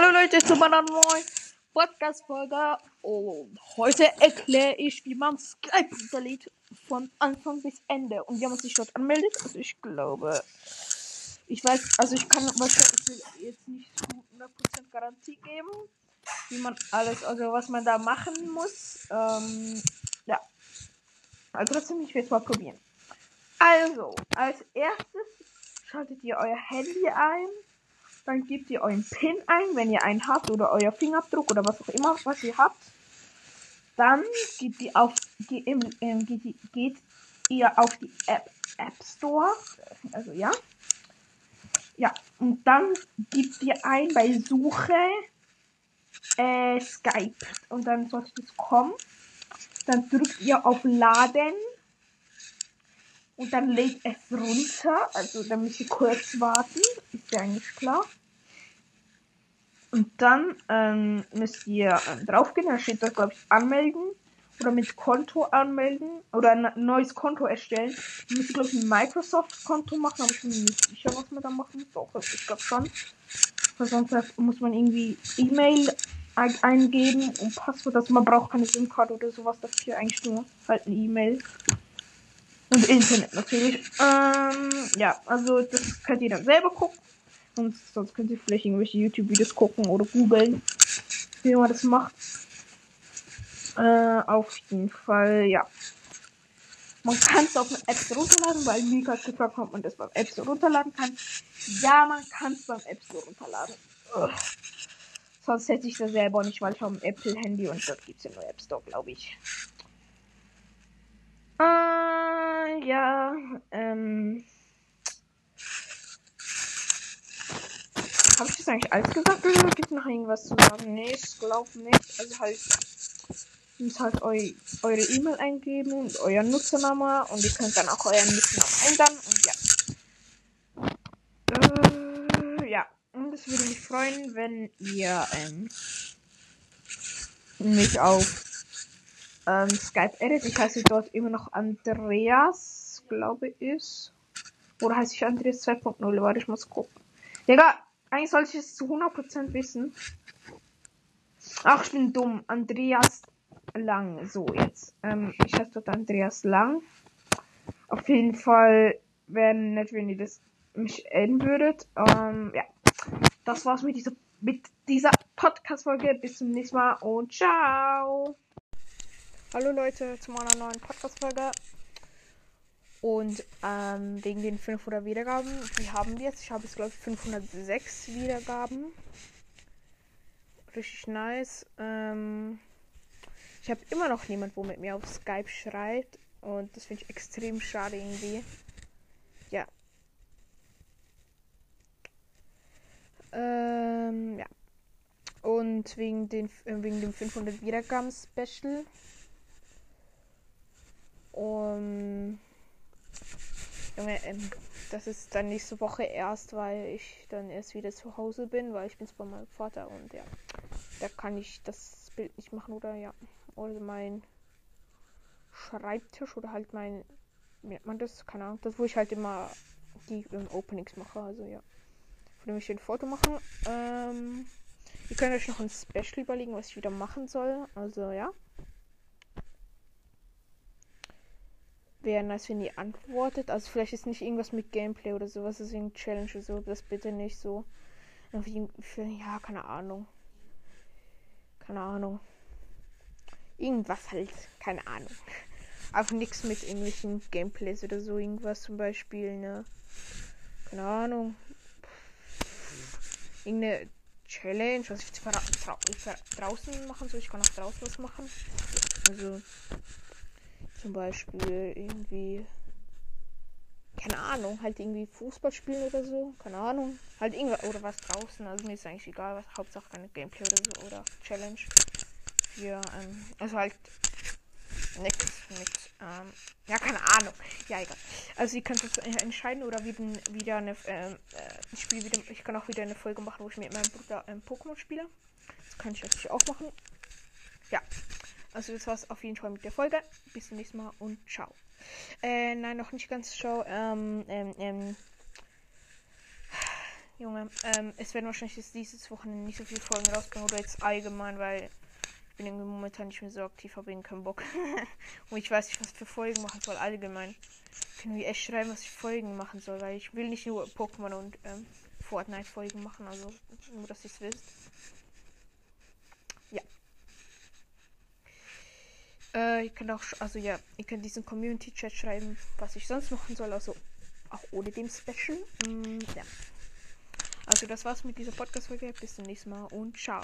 Hallo Leute zu meiner neuen Podcast-Folge und heute erkläre ich, wie man Skype installiert von Anfang bis Ende und wie man sich dort anmeldet. Also ich glaube, ich weiß, also ich kann wahrscheinlich jetzt nicht 100% Garantie geben, wie man alles, also was man da machen muss. Ähm, ja, also trotzdem, ich werde es mal probieren. Also, als erstes schaltet ihr euer Handy ein dann gebt ihr euren PIN ein, wenn ihr einen habt, oder euer Fingerabdruck oder was auch immer, was ihr habt. Dann geht ihr auf, geht, ähm, geht, geht ihr auf die App, App Store. Also ja. Ja, und dann gebt ihr ein bei Suche äh, Skype. Und dann sollte das kommen. Dann drückt ihr auf Laden. Und dann lädt es runter. Also dann müsst ihr kurz warten. Ist ja eigentlich klar. Und dann ähm, müsst ihr ähm, draufgehen, da steht da, glaube ich, anmelden oder mit Konto anmelden oder ein neues Konto erstellen. Dann müsst ihr, glaube ich, ein Microsoft-Konto machen, aber ich bin mir nicht sicher, was man da machen muss. Doch, ich glaube schon. Weil sonst muss man irgendwie E-Mail eingeben und Passwort. Also man braucht keine SIM-Karte oder sowas dafür, eigentlich nur halt eine E-Mail. Und Internet natürlich. Ähm, ja, also das könnt ihr dann selber gucken. Und sonst könnt ihr vielleicht irgendwelche YouTube-Videos gucken oder googeln, wie man das macht. Äh, auf jeden Fall, ja. Man kann es auf App Store runterladen, weil Mika hat gefragt, ob man das beim App Store runterladen kann. Ja, man kann es beim App Store runterladen. Ugh. Sonst hätte ich das selber nicht, weil ich habe ein Apple-Handy und dort gibt es ja nur App Store, glaube ich. Äh, ja, ähm. Habe ich das eigentlich alles gesagt oder gibt noch irgendwas zu sagen? Nee, ich glaube nicht. Also halt, ihr müsst halt eu eure E-Mail eingeben und euer Nutzername und ihr könnt dann auch euren Nutzernamen ändern und ja. Äh, ja, und es würde mich freuen, wenn ihr ähm, mich auf ähm, Skype edit. Ich heiße dort immer noch Andreas, glaube ich. Oder heiße ich Andreas 2.0? Warte, ich muss gucken. Digga, eigentlich sollte ich es zu 100% wissen. Ach, ich bin dumm. Andreas Lang. So, jetzt. Ähm, ich heiße dort Andreas Lang. Auf jeden Fall wäre nett, wenn ihr das mich adden würdet. Ähm, ja. Das war's mit dieser, mit dieser Podcast-Folge. Bis zum nächsten Mal und ciao. Hallo Leute zu meiner neuen Podcast-Folge. Und ähm, wegen den 500 Wiedergaben, wie haben wir jetzt? Ich habe jetzt, glaube ich, 506 Wiedergaben. Richtig nice. Ähm, ich habe immer noch niemand, wo mit mir auf Skype schreibt. Und das finde ich extrem schade irgendwie. Ja. Ähm, ja. Und wegen, den, äh, wegen dem 500 Wiedergaben Special. Um, Ähm, das ist dann nächste Woche erst, weil ich dann erst wieder zu Hause bin, weil ich bin bei meinem Vater und ja, da kann ich das Bild nicht machen oder ja, oder mein Schreibtisch oder halt mein, wie nennt man das, keine Ahnung, das wo ich halt immer die ähm, Openings mache, also ja, von dem ein Foto machen. Ähm, ihr könnt euch noch ein Special überlegen, was ich wieder machen soll, also ja. Wäre nice, wenn ihr antwortet. Also vielleicht ist nicht irgendwas mit Gameplay oder sowas, deswegen Challenge oder so. Das bitte nicht so. Ja, keine Ahnung. Keine Ahnung. Irgendwas halt. Keine Ahnung. Einfach nichts mit irgendwelchen Gameplays oder so. Irgendwas zum Beispiel, ne? Keine Ahnung. Irgendeine Challenge, was ich draußen machen soll. Ich kann auch draußen was machen. Also zum Beispiel irgendwie. Keine Ahnung, halt irgendwie Fußball spielen oder so. Keine Ahnung. Halt irgendwas oder was draußen. Also mir ist eigentlich egal, was. Hauptsache keine Gameplay oder so oder Challenge. Für, ähm, also halt nichts mit, ähm, ja, keine Ahnung. Ja, egal. Also ihr könnt es entscheiden oder wieder, wieder eine, ähm, äh, ich spiele wieder, ich kann auch wieder eine Folge machen, wo ich mit meinem Bruder ähm, Pokémon spiele. Das kann ich natürlich auch machen. Ja. Also das war's auf jeden Fall mit der Folge. Bis zum nächsten Mal und ciao. Äh, nein, noch nicht ganz ciao. Ähm, ähm, ähm. Junge, ähm, es werden wahrscheinlich jetzt dieses Wochenende nicht so viele Folgen rausbringen oder jetzt allgemein, weil ich bin irgendwie momentan nicht mehr so aktiv, habe eben keinen Bock. Und ich weiß nicht, was für Folgen machen soll, allgemein. Können wir echt schreiben, was ich Folgen machen soll, weil ich will nicht nur Pokémon und ähm, Fortnite-Folgen machen, also nur, dass ihr es wisst. Äh, ihr könnt auch, also ja, ihr könnt diesen Community-Chat schreiben, was ich sonst machen soll, also auch ohne dem Special. Mm, ja. Also das war's mit dieser Podcast-Folge. Bis zum nächsten Mal und ciao.